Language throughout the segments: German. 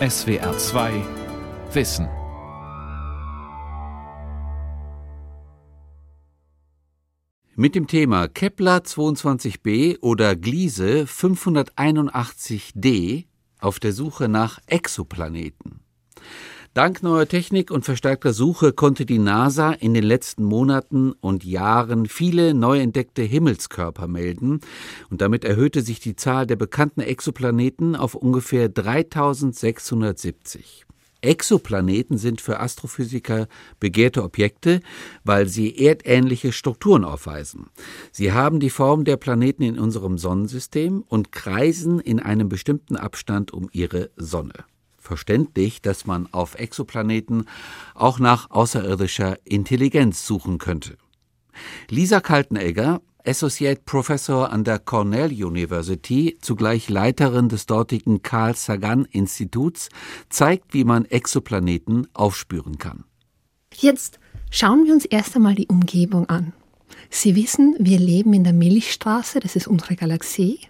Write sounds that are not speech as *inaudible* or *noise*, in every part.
SWR 2 Wissen. Mit dem Thema Kepler 22b oder Gliese 581d auf der Suche nach Exoplaneten. Dank neuer Technik und verstärkter Suche konnte die NASA in den letzten Monaten und Jahren viele neu entdeckte Himmelskörper melden und damit erhöhte sich die Zahl der bekannten Exoplaneten auf ungefähr 3670. Exoplaneten sind für Astrophysiker begehrte Objekte, weil sie erdähnliche Strukturen aufweisen. Sie haben die Form der Planeten in unserem Sonnensystem und kreisen in einem bestimmten Abstand um ihre Sonne verständlich, dass man auf Exoplaneten auch nach außerirdischer Intelligenz suchen könnte. Lisa Kaltenegger, Associate Professor an der Cornell University, zugleich Leiterin des dortigen Carl Sagan Instituts, zeigt, wie man Exoplaneten aufspüren kann. Jetzt schauen wir uns erst einmal die Umgebung an. Sie wissen, wir leben in der Milchstraße, das ist unsere Galaxie.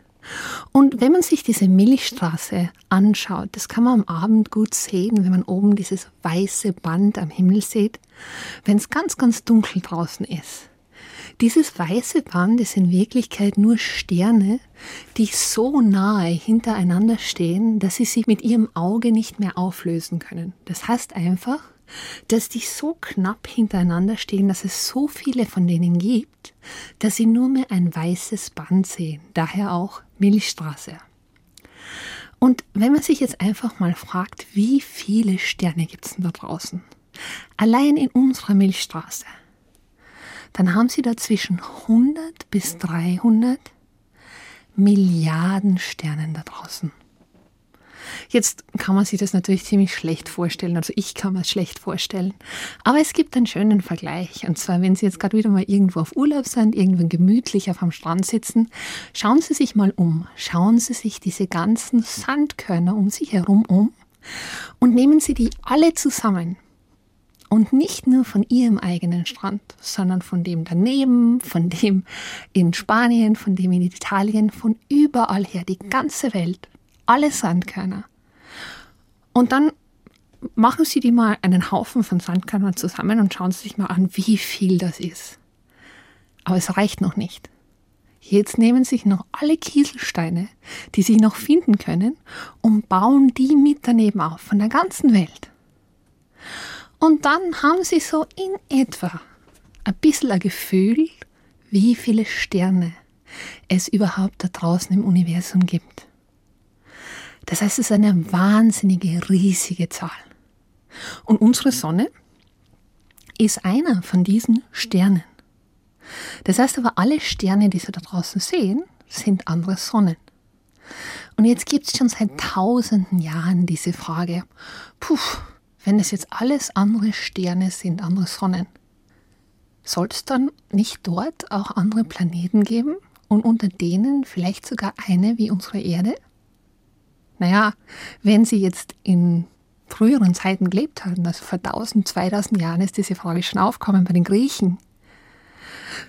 Und wenn man sich diese Milchstraße anschaut, das kann man am Abend gut sehen, wenn man oben dieses weiße Band am Himmel sieht, wenn es ganz, ganz dunkel draußen ist. Dieses weiße Band ist in Wirklichkeit nur Sterne, die so nahe hintereinander stehen, dass sie sich mit ihrem Auge nicht mehr auflösen können. Das heißt einfach, dass die so knapp hintereinander stehen, dass es so viele von denen gibt, dass sie nur mehr ein weißes Band sehen, daher auch Milchstraße. Und wenn man sich jetzt einfach mal fragt, wie viele Sterne gibt es denn da draußen? Allein in unserer Milchstraße. Dann haben sie da zwischen 100 bis 300 Milliarden Sternen da draußen. Jetzt kann man sich das natürlich ziemlich schlecht vorstellen. Also ich kann mir es schlecht vorstellen. Aber es gibt einen schönen Vergleich. Und zwar, wenn Sie jetzt gerade wieder mal irgendwo auf Urlaub sind, irgendwann gemütlich auf am Strand sitzen, schauen Sie sich mal um. Schauen Sie sich diese ganzen Sandkörner um sich herum um und nehmen Sie die alle zusammen. Und nicht nur von ihrem eigenen Strand, sondern von dem daneben, von dem in Spanien, von dem in Italien, von überall her, die ganze Welt alle Sandkörner. Und dann machen Sie die mal einen Haufen von Sandkörnern zusammen und schauen Sie sich mal an, wie viel das ist. Aber es reicht noch nicht. Jetzt nehmen sich noch alle Kieselsteine, die Sie noch finden können, und bauen die mit daneben auf, von der ganzen Welt. Und dann haben Sie so in etwa ein bisschen ein Gefühl, wie viele Sterne es überhaupt da draußen im Universum gibt. Das heißt, es ist eine wahnsinnige, riesige Zahl. Und unsere Sonne ist einer von diesen Sternen. Das heißt aber, alle Sterne, die Sie da draußen sehen, sind andere Sonnen. Und jetzt gibt es schon seit tausenden Jahren diese Frage, puh, wenn es jetzt alles andere Sterne sind, andere Sonnen, soll es dann nicht dort auch andere Planeten geben und unter denen vielleicht sogar eine wie unsere Erde? Naja, wenn Sie jetzt in früheren Zeiten gelebt haben, also vor 1000, 2000 Jahren ist diese Frage schon aufgekommen bei den Griechen,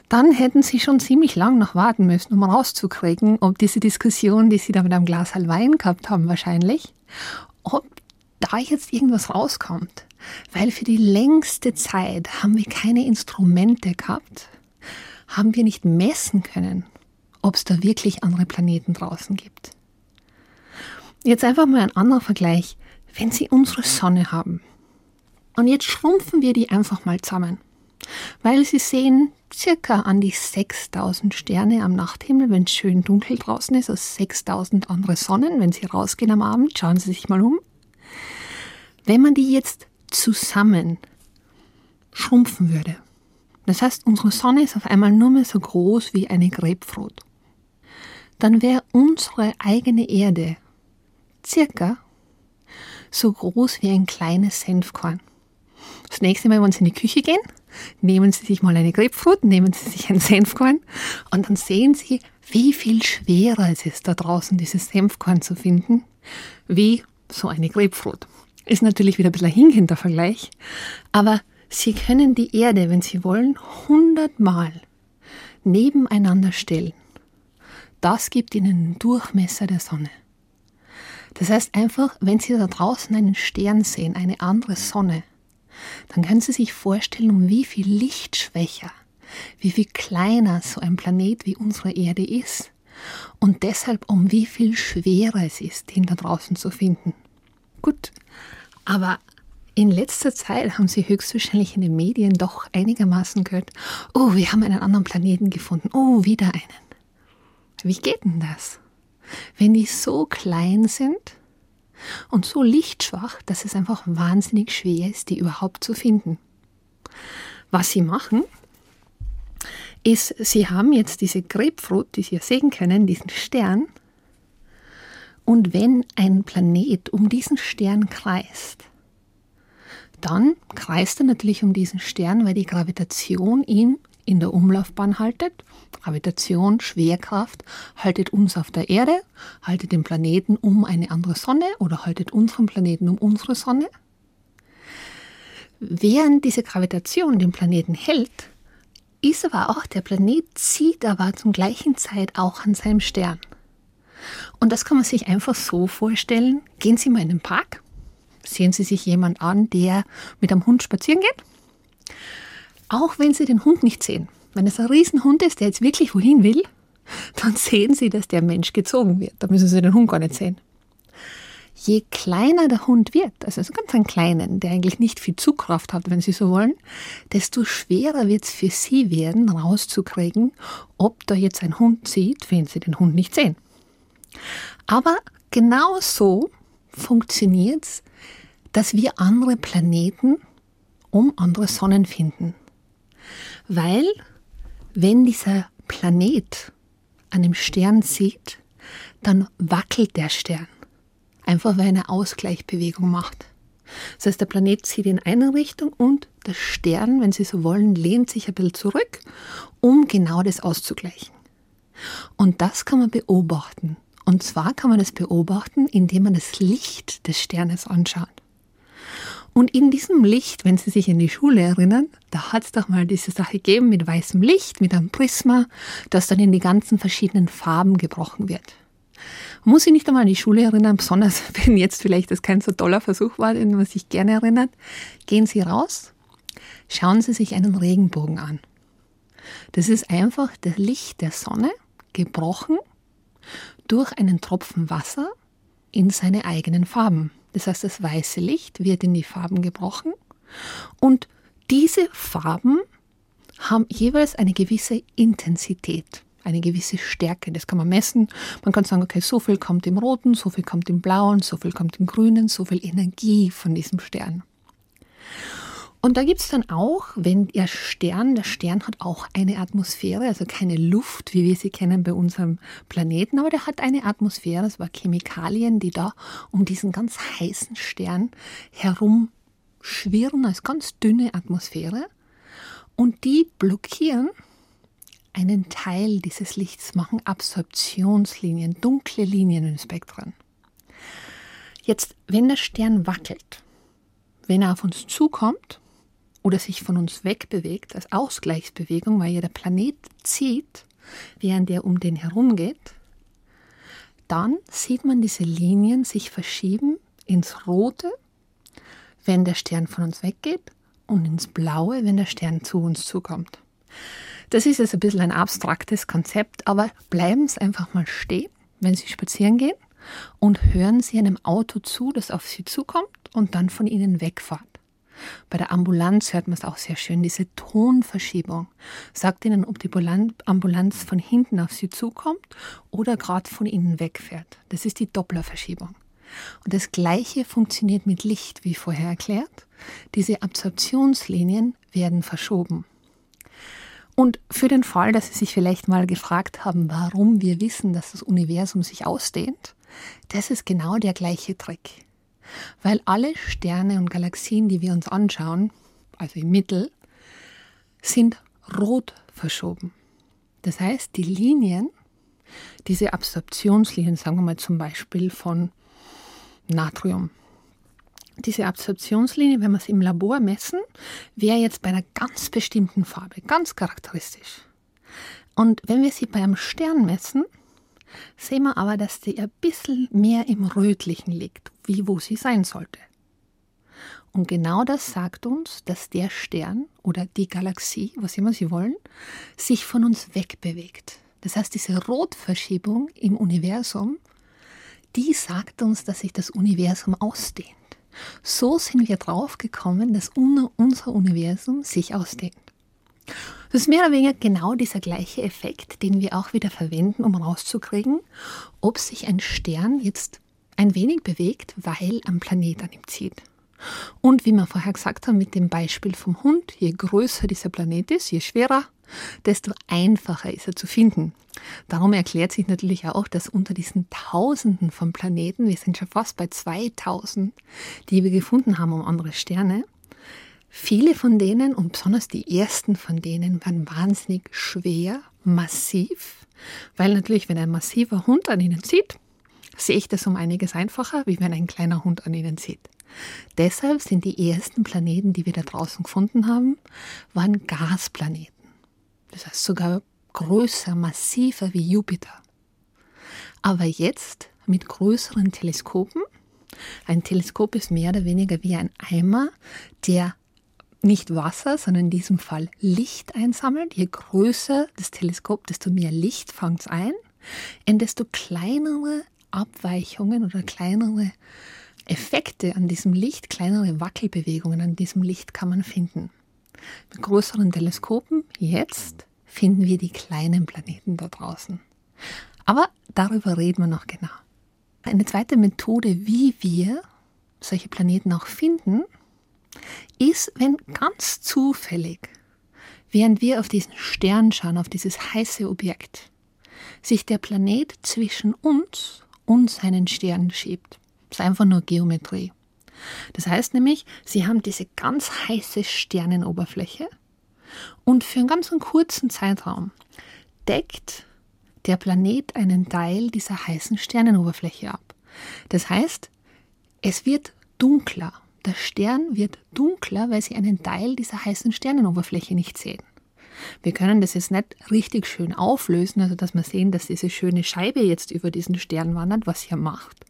dann hätten Sie schon ziemlich lang noch warten müssen, um rauszukriegen, ob diese Diskussion, die Sie da mit einem Glas Wein gehabt haben, wahrscheinlich, ob da jetzt irgendwas rauskommt. Weil für die längste Zeit haben wir keine Instrumente gehabt, haben wir nicht messen können, ob es da wirklich andere Planeten draußen gibt. Jetzt einfach mal ein anderer Vergleich. Wenn Sie unsere Sonne haben und jetzt schrumpfen wir die einfach mal zusammen, weil Sie sehen circa an die 6000 Sterne am Nachthimmel, wenn es schön dunkel draußen ist, also 6000 andere Sonnen. Wenn Sie rausgehen am Abend, schauen Sie sich mal um. Wenn man die jetzt zusammen schrumpfen würde, das heißt, unsere Sonne ist auf einmal nur mehr so groß wie eine Grapefruit, dann wäre unsere eigene Erde circa so groß wie ein kleines Senfkorn. Das nächste Mal, wenn Sie in die Küche gehen, nehmen Sie sich mal eine Grapefruit, nehmen Sie sich ein Senfkorn und dann sehen Sie, wie viel schwerer es ist, da draußen dieses Senfkorn zu finden, wie so eine Grapefruit. Ist natürlich wieder ein bisschen ein hinkender Vergleich, aber Sie können die Erde, wenn Sie wollen, hundertmal nebeneinander stellen. Das gibt Ihnen den Durchmesser der Sonne. Das heißt einfach, wenn Sie da draußen einen Stern sehen, eine andere Sonne, dann können Sie sich vorstellen, um wie viel Lichtschwächer, wie viel kleiner so ein Planet wie unsere Erde ist und deshalb um wie viel schwerer es ist, den da draußen zu finden. Gut, aber in letzter Zeit haben Sie höchstwahrscheinlich in den Medien doch einigermaßen gehört, oh, wir haben einen anderen Planeten gefunden, oh, wieder einen. Wie geht denn das? Wenn die so klein sind und so lichtschwach, dass es einfach wahnsinnig schwer ist, die überhaupt zu finden. Was sie machen, ist, sie haben jetzt diese Grapefruit, die Sie ja sehen können, diesen Stern. Und wenn ein Planet um diesen Stern kreist, dann kreist er natürlich um diesen Stern, weil die Gravitation ihn in der Umlaufbahn haltet. Gravitation, Schwerkraft haltet uns auf der Erde, haltet den Planeten um eine andere Sonne oder haltet unseren Planeten um unsere Sonne. Während diese Gravitation den Planeten hält, ist aber auch der Planet zieht aber zum gleichen Zeit auch an seinem Stern. Und das kann man sich einfach so vorstellen. Gehen Sie mal in den Park, sehen Sie sich jemand an, der mit einem Hund spazieren geht auch wenn Sie den Hund nicht sehen. Wenn es ein Riesenhund ist, der jetzt wirklich wohin will, dann *laughs* sehen Sie, dass der Mensch gezogen wird. Da müssen Sie den Hund gar nicht sehen. Je kleiner der Hund wird, also so ganz einen kleinen, der eigentlich nicht viel Zugkraft hat, wenn Sie so wollen, desto schwerer wird es für Sie werden, rauszukriegen, ob da jetzt ein Hund sieht, wenn Sie den Hund nicht sehen. Aber genau so funktioniert es, dass wir andere Planeten um andere Sonnen finden. Weil, wenn dieser Planet an dem Stern sieht, dann wackelt der Stern. Einfach weil er eine Ausgleichbewegung macht. Das heißt, der Planet zieht in eine Richtung und der Stern, wenn Sie so wollen, lehnt sich ein bisschen zurück, um genau das auszugleichen. Und das kann man beobachten. Und zwar kann man das beobachten, indem man das Licht des Sternes anschaut. Und in diesem Licht, wenn Sie sich in die Schule erinnern, da hat es doch mal diese Sache gegeben mit weißem Licht, mit einem Prisma, das dann in die ganzen verschiedenen Farben gebrochen wird. Man muss sich nicht einmal an die Schule erinnern, besonders *laughs* wenn jetzt vielleicht das kein so toller Versuch war, den man sich gerne erinnert. Gehen Sie raus, schauen Sie sich einen Regenbogen an. Das ist einfach das Licht der Sonne gebrochen durch einen Tropfen Wasser in seine eigenen Farben. Das heißt, das weiße Licht wird in die Farben gebrochen und diese Farben haben jeweils eine gewisse Intensität, eine gewisse Stärke. Das kann man messen. Man kann sagen, okay, so viel kommt im Roten, so viel kommt im Blauen, so viel kommt im Grünen, so viel Energie von diesem Stern. Und da gibt es dann auch, wenn der Stern, der Stern hat auch eine Atmosphäre, also keine Luft, wie wir sie kennen bei unserem Planeten, aber der hat eine Atmosphäre, das war Chemikalien, die da um diesen ganz heißen Stern herum schwirren als ganz dünne Atmosphäre. Und die blockieren einen Teil dieses Lichts, machen Absorptionslinien, dunkle Linien im Spektrum. Jetzt, wenn der Stern wackelt, wenn er auf uns zukommt, oder sich von uns wegbewegt als Ausgleichsbewegung, weil ja der Planet zieht, während er um den herum geht, dann sieht man diese Linien sich verschieben ins Rote, wenn der Stern von uns weggeht und ins Blaue, wenn der Stern zu uns zukommt. Das ist jetzt ein bisschen ein abstraktes Konzept, aber bleiben Sie einfach mal stehen, wenn Sie spazieren gehen und hören Sie einem Auto zu, das auf Sie zukommt und dann von Ihnen wegfahrt. Bei der Ambulanz hört man es auch sehr schön, diese Tonverschiebung. Sagt ihnen, ob die Ambulanz von hinten auf sie zukommt oder gerade von ihnen wegfährt. Das ist die Dopplerverschiebung. Und das Gleiche funktioniert mit Licht, wie vorher erklärt. Diese Absorptionslinien werden verschoben. Und für den Fall, dass Sie sich vielleicht mal gefragt haben, warum wir wissen, dass das Universum sich ausdehnt, das ist genau der gleiche Trick. Weil alle Sterne und Galaxien, die wir uns anschauen, also im Mittel, sind rot verschoben. Das heißt, die Linien, diese Absorptionslinien, sagen wir mal zum Beispiel von Natrium, diese Absorptionslinie, wenn wir es im Labor messen, wäre jetzt bei einer ganz bestimmten Farbe, ganz charakteristisch. Und wenn wir sie bei einem Stern messen, sehen wir aber, dass die ein bisschen mehr im Rötlichen liegt, wie wo sie sein sollte. Und genau das sagt uns, dass der Stern oder die Galaxie, was immer Sie wollen, sich von uns wegbewegt. Das heißt, diese Rotverschiebung im Universum, die sagt uns, dass sich das Universum ausdehnt. So sind wir draufgekommen, dass unser Universum sich ausdehnt. Das ist mehr oder weniger genau dieser gleiche Effekt, den wir auch wieder verwenden, um rauszukriegen, ob sich ein Stern jetzt ein wenig bewegt, weil am Planet an ihm zieht. Und wie wir vorher gesagt haben mit dem Beispiel vom Hund, je größer dieser Planet ist, je schwerer, desto einfacher ist er zu finden. Darum erklärt sich natürlich auch, dass unter diesen Tausenden von Planeten, wir sind schon fast bei 2000, die wir gefunden haben um andere Sterne, viele von denen und besonders die ersten von denen waren wahnsinnig schwer, massiv, weil natürlich, wenn ein massiver Hund an ihnen zieht, sehe ich das um einiges einfacher, wie wenn ein kleiner Hund an ihnen zieht. Deshalb sind die ersten Planeten, die wir da draußen gefunden haben, waren Gasplaneten. Das heißt sogar größer, massiver wie Jupiter. Aber jetzt mit größeren Teleskopen. Ein Teleskop ist mehr oder weniger wie ein Eimer, der nicht Wasser, sondern in diesem Fall Licht einsammelt. Je größer das Teleskop, desto mehr Licht fängt es ein, und desto kleinere Abweichungen oder kleinere Effekte an diesem Licht, kleinere Wackelbewegungen an diesem Licht kann man finden. Mit größeren Teleskopen jetzt finden wir die kleinen Planeten da draußen. Aber darüber reden wir noch genau. Eine zweite Methode, wie wir solche Planeten auch finden, ist, wenn ganz zufällig, während wir auf diesen Stern schauen, auf dieses heiße Objekt, sich der Planet zwischen uns und seinen Stern schiebt. Das ist einfach nur Geometrie. Das heißt nämlich, Sie haben diese ganz heiße Sternenoberfläche und für einen ganz kurzen Zeitraum deckt der Planet einen Teil dieser heißen Sternenoberfläche ab. Das heißt, es wird dunkler. Der Stern wird dunkler, weil Sie einen Teil dieser heißen Sternenoberfläche nicht sehen. Wir können das jetzt nicht richtig schön auflösen, also dass wir sehen, dass diese schöne Scheibe jetzt über diesen Stern wandert, was ja macht.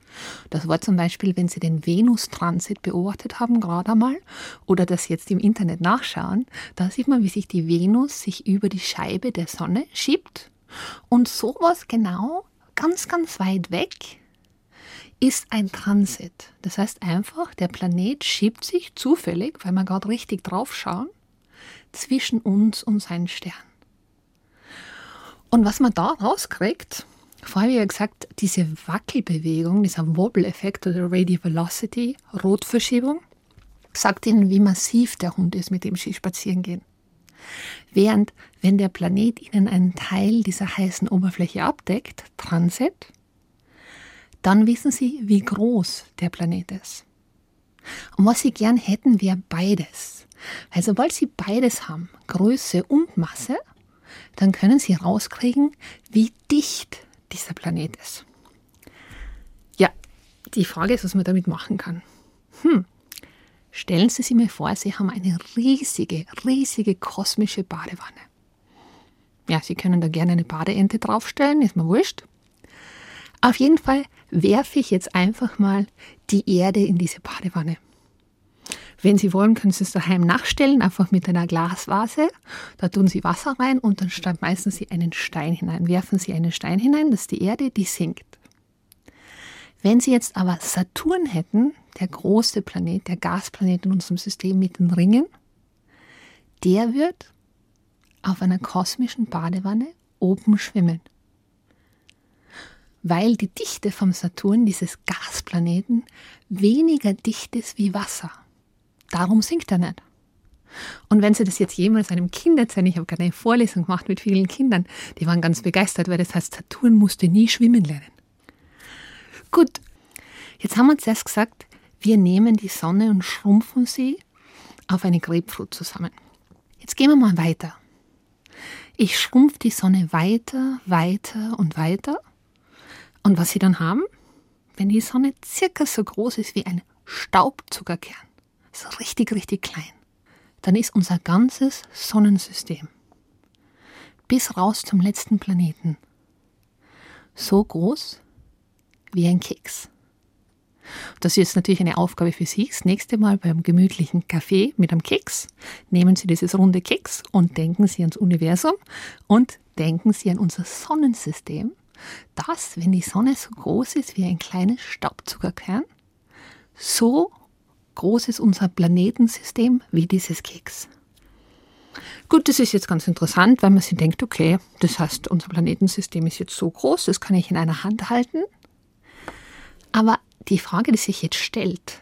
Das war zum Beispiel, wenn Sie den Venus-Transit beobachtet haben, gerade einmal, oder das jetzt im Internet nachschauen, da sieht man, wie sich die Venus sich über die Scheibe der Sonne schiebt. Und sowas genau, ganz, ganz weit weg, ist ein Transit. Das heißt einfach, der Planet schiebt sich zufällig, weil wir gerade richtig drauf schauen, zwischen uns und seinen Stern. Und was man da rauskriegt, vorher ja gesagt, diese Wackelbewegung, dieser Wobble-Effekt oder Radio Velocity, Rotverschiebung, sagt Ihnen, wie massiv der Hund ist, mit dem Sie spazieren gehen. Während, wenn der Planet Ihnen einen Teil dieser heißen Oberfläche abdeckt, Transit, dann wissen Sie, wie groß der Planet ist. Und was Sie gern hätten, wäre beides. Weil sobald Sie beides haben, Größe und Masse, dann können Sie rauskriegen, wie dicht dieser Planet ist. Ja, die Frage ist, was man damit machen kann. Hm. Stellen Sie sich mir vor, Sie haben eine riesige, riesige kosmische Badewanne. Ja, Sie können da gerne eine Badeente draufstellen, ist mir wurscht. Auf jeden Fall werfe ich jetzt einfach mal die Erde in diese Badewanne. Wenn Sie wollen, können Sie es daheim nachstellen, einfach mit einer Glasvase. Da tun Sie Wasser rein und dann schmeißen Sie einen Stein hinein. Werfen Sie einen Stein hinein, dass die Erde, die sinkt. Wenn Sie jetzt aber Saturn hätten, der große Planet, der Gasplanet in unserem System mit den Ringen, der wird auf einer kosmischen Badewanne oben schwimmen. Weil die Dichte vom Saturn, dieses Gasplaneten, weniger dicht ist wie Wasser. Darum singt er nicht. Und wenn Sie das jetzt jemals einem Kind erzählen, ich habe gerade eine Vorlesung gemacht mit vielen Kindern, die waren ganz begeistert, weil das heißt, Saturn musste nie schwimmen lernen. Gut, jetzt haben wir uns erst gesagt, wir nehmen die Sonne und schrumpfen sie auf eine Grapefruit zusammen. Jetzt gehen wir mal weiter. Ich schrumpfe die Sonne weiter, weiter und weiter. Und was Sie dann haben, wenn die Sonne circa so groß ist wie ein Staubzuckerkern, so richtig, richtig klein, dann ist unser ganzes Sonnensystem bis raus zum letzten Planeten so groß wie ein Keks. Das ist natürlich eine Aufgabe für Sie. Das nächste Mal beim gemütlichen Kaffee mit einem Keks nehmen Sie dieses runde Keks und denken Sie ans Universum und denken Sie an unser Sonnensystem, das, wenn die Sonne so groß ist wie ein kleines Staubzuckerkern, so groß ist unser Planetensystem wie dieses Keks. Gut, das ist jetzt ganz interessant, weil man sich denkt, okay, das heißt, unser Planetensystem ist jetzt so groß, das kann ich in einer Hand halten. Aber die Frage, die sich jetzt stellt,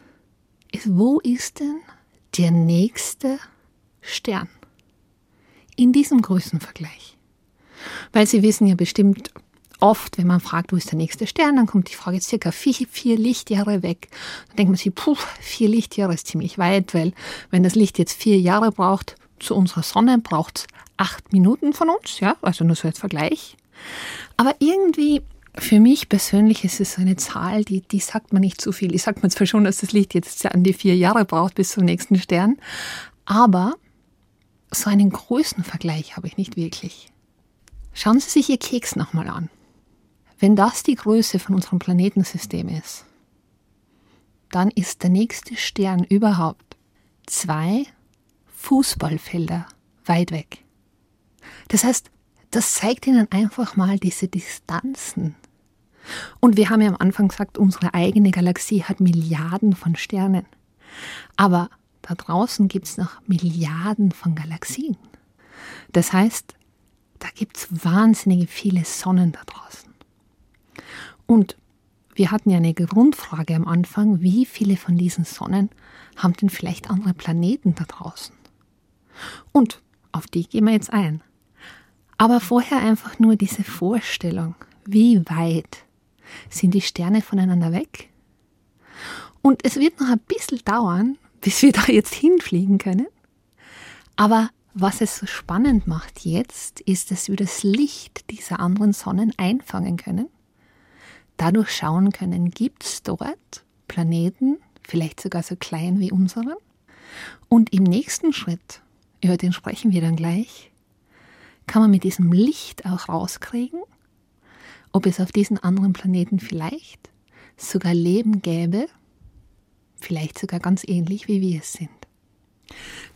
ist, wo ist denn der nächste Stern in diesem Größenvergleich? Weil Sie wissen ja bestimmt oft, wenn man fragt, wo ist der nächste Stern, dann kommt die Frage circa vier, vier Lichtjahre weg. Dann denkt man sich, puh, vier Lichtjahre ist ziemlich weit, weil wenn das Licht jetzt vier Jahre braucht, zu unserer Sonne braucht es acht Minuten von uns, ja, also nur so als Vergleich. Aber irgendwie, für mich persönlich ist es eine Zahl, die, die sagt man nicht zu viel. Ich sagt man zwar schon, dass das Licht jetzt an die vier Jahre braucht bis zum nächsten Stern, aber so einen Größenvergleich habe ich nicht wirklich. Schauen Sie sich Ihr Keks nochmal an. Wenn das die Größe von unserem Planetensystem ist, dann ist der nächste Stern überhaupt zwei Fußballfelder weit weg. Das heißt, das zeigt Ihnen einfach mal diese Distanzen. Und wir haben ja am Anfang gesagt, unsere eigene Galaxie hat Milliarden von Sternen. Aber da draußen gibt es noch Milliarden von Galaxien. Das heißt, da gibt es wahnsinnige viele Sonnen da draußen. Und wir hatten ja eine Grundfrage am Anfang, wie viele von diesen Sonnen haben denn vielleicht andere Planeten da draußen? Und auf die gehen wir jetzt ein. Aber vorher einfach nur diese Vorstellung, wie weit sind die Sterne voneinander weg? Und es wird noch ein bisschen dauern, bis wir *laughs* da jetzt hinfliegen können. Aber was es so spannend macht jetzt, ist, dass wir das Licht dieser anderen Sonnen einfangen können. Dadurch schauen können, gibt es dort Planeten, vielleicht sogar so klein wie unseren. Und im nächsten Schritt über den sprechen wir dann gleich, kann man mit diesem Licht auch rauskriegen, ob es auf diesen anderen Planeten vielleicht sogar Leben gäbe, vielleicht sogar ganz ähnlich wie wir es sind.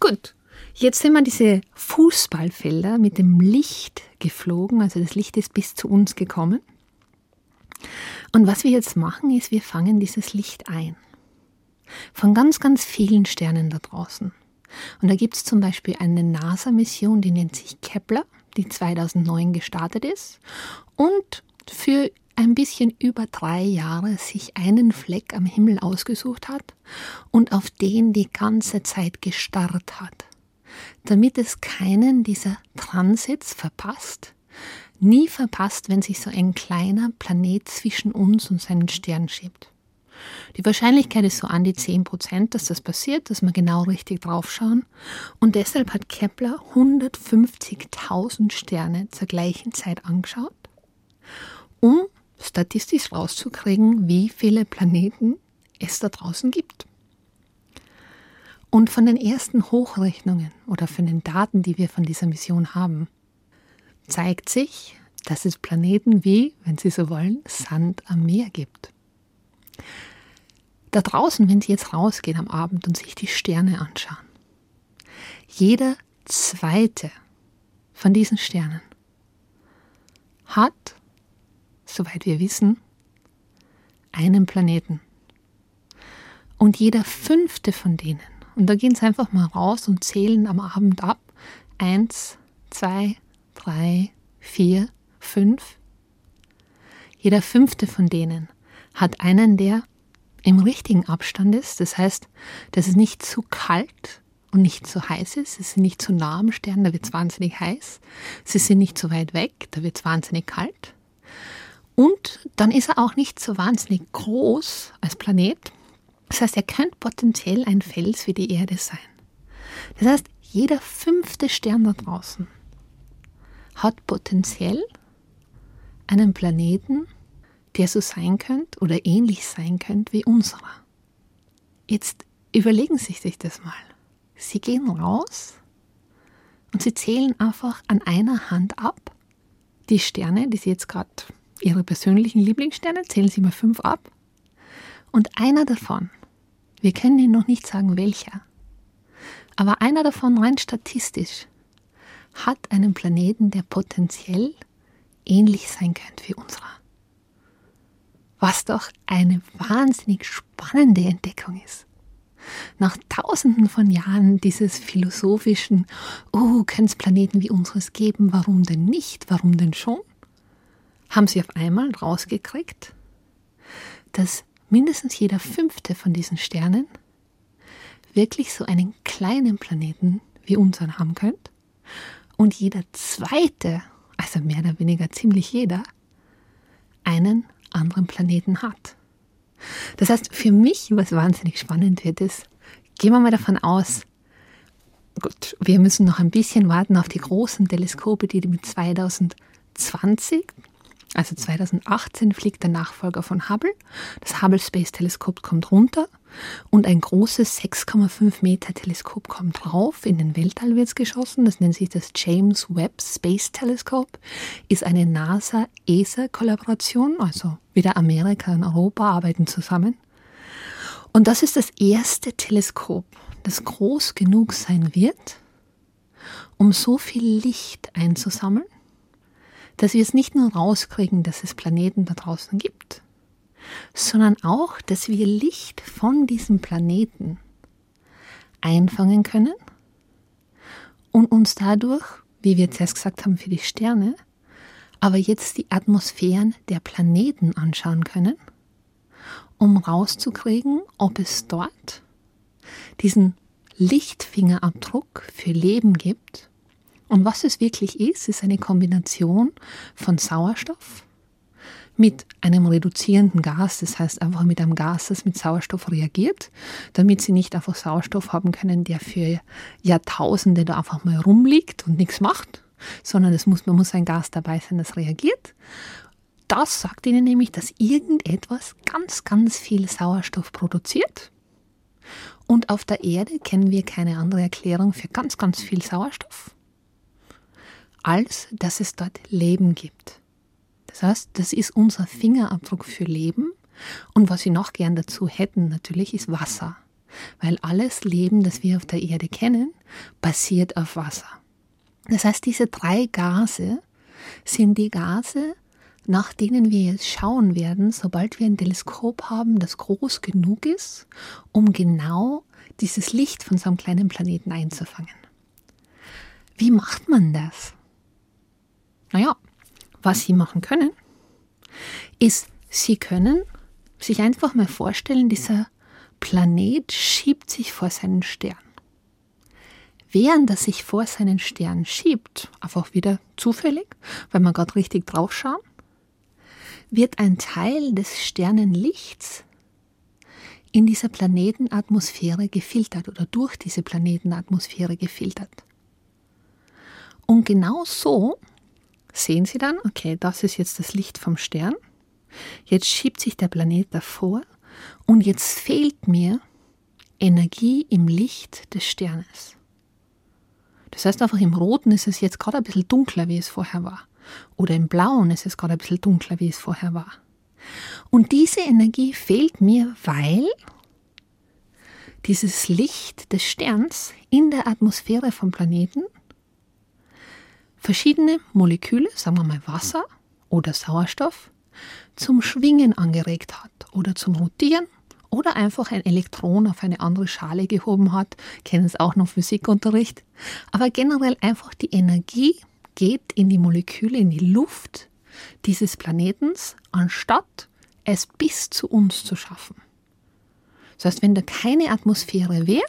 Gut, jetzt sind wir diese Fußballfelder mit dem Licht geflogen, also das Licht ist bis zu uns gekommen. Und was wir jetzt machen, ist, wir fangen dieses Licht ein. Von ganz, ganz vielen Sternen da draußen. Und da gibt es zum Beispiel eine NASA-Mission, die nennt sich Kepler, die 2009 gestartet ist und für ein bisschen über drei Jahre sich einen Fleck am Himmel ausgesucht hat und auf den die ganze Zeit gestarrt hat, damit es keinen dieser Transits verpasst, nie verpasst, wenn sich so ein kleiner Planet zwischen uns und seinen Stern schiebt. Die Wahrscheinlichkeit ist so an die 10 Prozent, dass das passiert, dass wir genau richtig draufschauen. Und deshalb hat Kepler 150.000 Sterne zur gleichen Zeit angeschaut, um statistisch rauszukriegen, wie viele Planeten es da draußen gibt. Und von den ersten Hochrechnungen oder von den Daten, die wir von dieser Mission haben, zeigt sich, dass es Planeten wie, wenn Sie so wollen, Sand am Meer gibt da draußen, wenn Sie jetzt rausgehen am Abend und sich die Sterne anschauen, jeder zweite von diesen Sternen hat, soweit wir wissen, einen Planeten. Und jeder fünfte von denen, und da gehen Sie einfach mal raus und zählen am Abend ab, eins, zwei, drei, vier, fünf, jeder fünfte von denen hat einen der im richtigen Abstand ist. Das heißt, dass es nicht zu kalt und nicht zu heiß ist. Es sind nicht zu nah am Stern, da wird es wahnsinnig heiß. Sie sind nicht zu weit weg, da wird es wahnsinnig kalt. Und dann ist er auch nicht so wahnsinnig groß als Planet. Das heißt, er könnte potenziell ein Fels wie die Erde sein. Das heißt, jeder fünfte Stern da draußen hat potenziell einen Planeten, der so sein könnte oder ähnlich sein könnte wie unserer. Jetzt überlegen Sie sich das mal. Sie gehen raus und Sie zählen einfach an einer Hand ab die Sterne, die Sie jetzt gerade Ihre persönlichen Lieblingssterne, zählen Sie mal fünf ab. Und einer davon, wir können Ihnen noch nicht sagen welcher, aber einer davon rein statistisch hat einen Planeten, der potenziell ähnlich sein könnte wie unserer. Was doch eine wahnsinnig spannende Entdeckung ist. Nach tausenden von Jahren dieses philosophischen, oh, können es Planeten wie unseres geben, warum denn nicht, warum denn schon, haben sie auf einmal rausgekriegt, dass mindestens jeder fünfte von diesen Sternen wirklich so einen kleinen Planeten wie unseren haben könnte und jeder zweite, also mehr oder weniger ziemlich jeder, einen anderen Planeten hat. Das heißt, für mich, was wahnsinnig spannend wird, ist, gehen wir mal davon aus, gut, wir müssen noch ein bisschen warten auf die großen Teleskope, die mit 2020 also 2018 fliegt der Nachfolger von Hubble. Das Hubble Space Teleskop kommt runter und ein großes 6,5 Meter Teleskop kommt drauf. In den Weltall wird es geschossen. Das nennt sich das James Webb Space Telescope. Ist eine NASA-ESA-Kollaboration. Also wieder Amerika und Europa arbeiten zusammen. Und das ist das erste Teleskop, das groß genug sein wird, um so viel Licht einzusammeln dass wir es nicht nur rauskriegen, dass es Planeten da draußen gibt, sondern auch, dass wir Licht von diesem Planeten einfangen können und uns dadurch, wie wir zuerst gesagt haben, für die Sterne, aber jetzt die Atmosphären der Planeten anschauen können, um rauszukriegen, ob es dort diesen Lichtfingerabdruck für Leben gibt. Und was es wirklich ist, ist eine Kombination von Sauerstoff mit einem reduzierenden Gas, das heißt einfach mit einem Gas, das mit Sauerstoff reagiert, damit sie nicht einfach Sauerstoff haben können, der für Jahrtausende da einfach mal rumliegt und nichts macht, sondern es muss, man muss ein Gas dabei sein, das reagiert. Das sagt ihnen nämlich, dass irgendetwas ganz, ganz viel Sauerstoff produziert. Und auf der Erde kennen wir keine andere Erklärung für ganz, ganz viel Sauerstoff als dass es dort Leben gibt. Das heißt, das ist unser Fingerabdruck für Leben. Und was wir noch gern dazu hätten, natürlich, ist Wasser. Weil alles Leben, das wir auf der Erde kennen, basiert auf Wasser. Das heißt, diese drei Gase sind die Gase, nach denen wir jetzt schauen werden, sobald wir ein Teleskop haben, das groß genug ist, um genau dieses Licht von so einem kleinen Planeten einzufangen. Wie macht man das? Naja, was Sie machen können, ist, Sie können sich einfach mal vorstellen, dieser Planet schiebt sich vor seinen Stern. Während er sich vor seinen Stern schiebt, einfach wieder zufällig, weil man gerade richtig drauf schauen, wird ein Teil des Sternenlichts in dieser Planetenatmosphäre gefiltert oder durch diese Planetenatmosphäre gefiltert. Und genau so sehen Sie dann, okay, das ist jetzt das Licht vom Stern. Jetzt schiebt sich der Planet davor und jetzt fehlt mir Energie im Licht des Sternes. Das heißt einfach, im Roten ist es jetzt gerade ein bisschen dunkler, wie es vorher war. Oder im Blauen ist es gerade ein bisschen dunkler, wie es vorher war. Und diese Energie fehlt mir, weil dieses Licht des Sterns in der Atmosphäre vom Planeten verschiedene Moleküle, sagen wir mal Wasser oder Sauerstoff, zum Schwingen angeregt hat oder zum Rotieren oder einfach ein Elektron auf eine andere Schale gehoben hat, kennen es auch noch Physikunterricht, aber generell einfach die Energie geht in die Moleküle, in die Luft dieses Planetens, anstatt es bis zu uns zu schaffen. Das heißt, wenn da keine Atmosphäre wäre,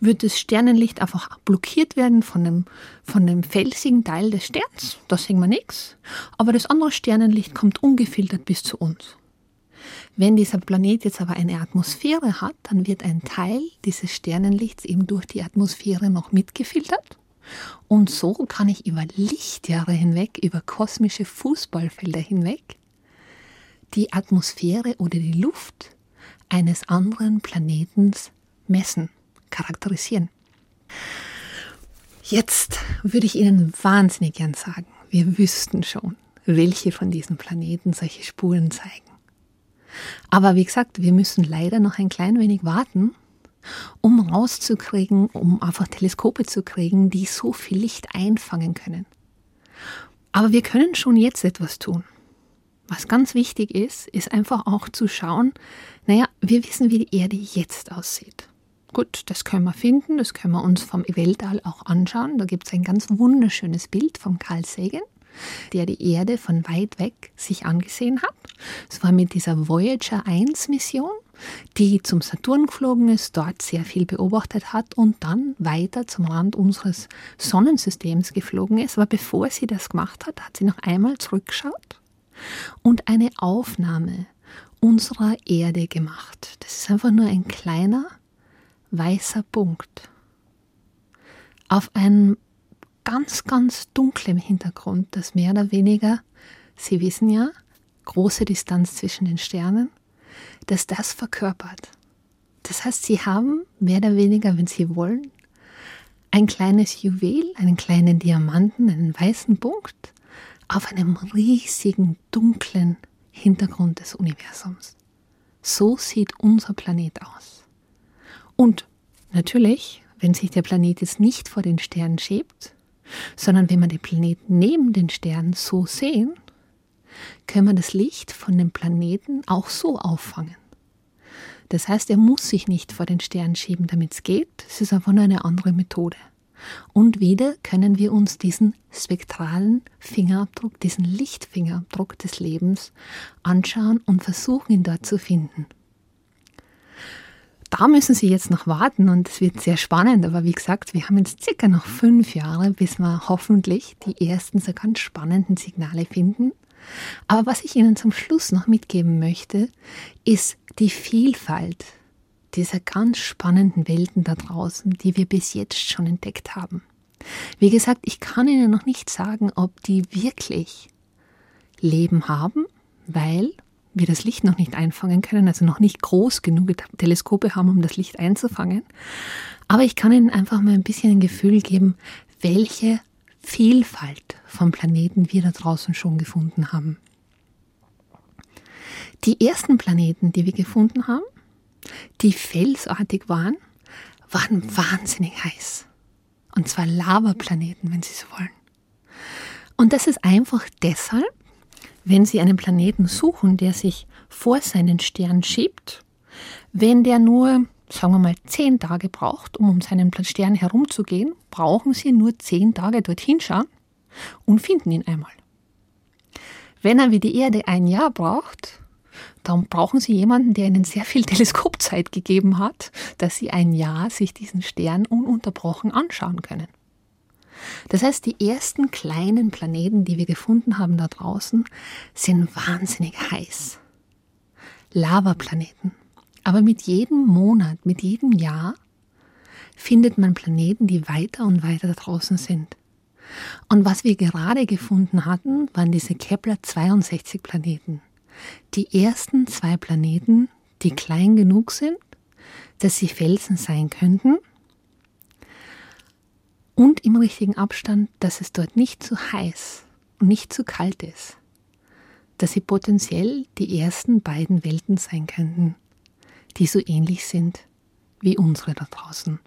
wird das Sternenlicht einfach blockiert werden von dem, von dem felsigen Teil des Sterns. Da sehen wir nichts. Aber das andere Sternenlicht kommt ungefiltert bis zu uns. Wenn dieser Planet jetzt aber eine Atmosphäre hat, dann wird ein Teil dieses Sternenlichts eben durch die Atmosphäre noch mitgefiltert. Und so kann ich über Lichtjahre hinweg, über kosmische Fußballfelder hinweg, die Atmosphäre oder die Luft eines anderen Planetens messen charakterisieren. Jetzt würde ich Ihnen wahnsinnig gern sagen, wir wüssten schon, welche von diesen Planeten solche Spuren zeigen. Aber wie gesagt, wir müssen leider noch ein klein wenig warten, um rauszukriegen, um einfach Teleskope zu kriegen, die so viel Licht einfangen können. Aber wir können schon jetzt etwas tun. Was ganz wichtig ist, ist einfach auch zu schauen, naja, wir wissen, wie die Erde jetzt aussieht. Gut, das können wir finden, das können wir uns vom Weltall auch anschauen. Da gibt es ein ganz wunderschönes Bild von Carl Sagan der die Erde von weit weg sich angesehen hat. Es war mit dieser Voyager 1 Mission, die zum Saturn geflogen ist, dort sehr viel beobachtet hat und dann weiter zum Rand unseres Sonnensystems geflogen ist. Aber bevor sie das gemacht hat, hat sie noch einmal zurückgeschaut und eine Aufnahme unserer Erde gemacht. Das ist einfach nur ein kleiner weißer Punkt auf einem ganz, ganz dunklem Hintergrund, das mehr oder weniger, Sie wissen ja, große Distanz zwischen den Sternen, dass das verkörpert. Das heißt, Sie haben mehr oder weniger, wenn Sie wollen, ein kleines Juwel, einen kleinen Diamanten, einen weißen Punkt auf einem riesigen, dunklen Hintergrund des Universums. So sieht unser Planet aus. Und natürlich, wenn sich der Planet jetzt nicht vor den Sternen schiebt, sondern wenn wir den Planeten neben den Sternen so sehen, können wir das Licht von dem Planeten auch so auffangen. Das heißt, er muss sich nicht vor den Sternen schieben, damit es geht. Es ist einfach nur eine andere Methode. Und wieder können wir uns diesen spektralen Fingerabdruck, diesen Lichtfingerabdruck des Lebens anschauen und versuchen, ihn dort zu finden da müssen Sie jetzt noch warten und es wird sehr spannend. Aber wie gesagt, wir haben jetzt circa noch fünf Jahre, bis wir hoffentlich die ersten so ganz spannenden Signale finden. Aber was ich Ihnen zum Schluss noch mitgeben möchte, ist die Vielfalt dieser ganz spannenden Welten da draußen, die wir bis jetzt schon entdeckt haben. Wie gesagt, ich kann Ihnen noch nicht sagen, ob die wirklich Leben haben, weil wir das Licht noch nicht einfangen können, also noch nicht groß genug Teleskope haben, um das Licht einzufangen. Aber ich kann Ihnen einfach mal ein bisschen ein Gefühl geben, welche Vielfalt von Planeten wir da draußen schon gefunden haben. Die ersten Planeten, die wir gefunden haben, die felsartig waren, waren wahnsinnig heiß. Und zwar Lavaplaneten, wenn Sie so wollen. Und das ist einfach deshalb, wenn Sie einen Planeten suchen, der sich vor seinen Stern schiebt, wenn der nur, sagen wir mal, zehn Tage braucht, um um seinen Stern herumzugehen, brauchen Sie nur zehn Tage dorthin schauen und finden ihn einmal. Wenn er wie die Erde ein Jahr braucht, dann brauchen Sie jemanden, der Ihnen sehr viel *laughs* Teleskopzeit gegeben hat, dass Sie ein Jahr sich diesen Stern ununterbrochen anschauen können. Das heißt, die ersten kleinen Planeten, die wir gefunden haben da draußen, sind wahnsinnig heiß. Lavaplaneten. Aber mit jedem Monat, mit jedem Jahr findet man Planeten, die weiter und weiter da draußen sind. Und was wir gerade gefunden hatten, waren diese Kepler 62 Planeten. Die ersten zwei Planeten, die klein genug sind, dass sie Felsen sein könnten und im richtigen Abstand, dass es dort nicht zu heiß und nicht zu kalt ist, dass sie potenziell die ersten beiden Welten sein könnten, die so ähnlich sind wie unsere da draußen.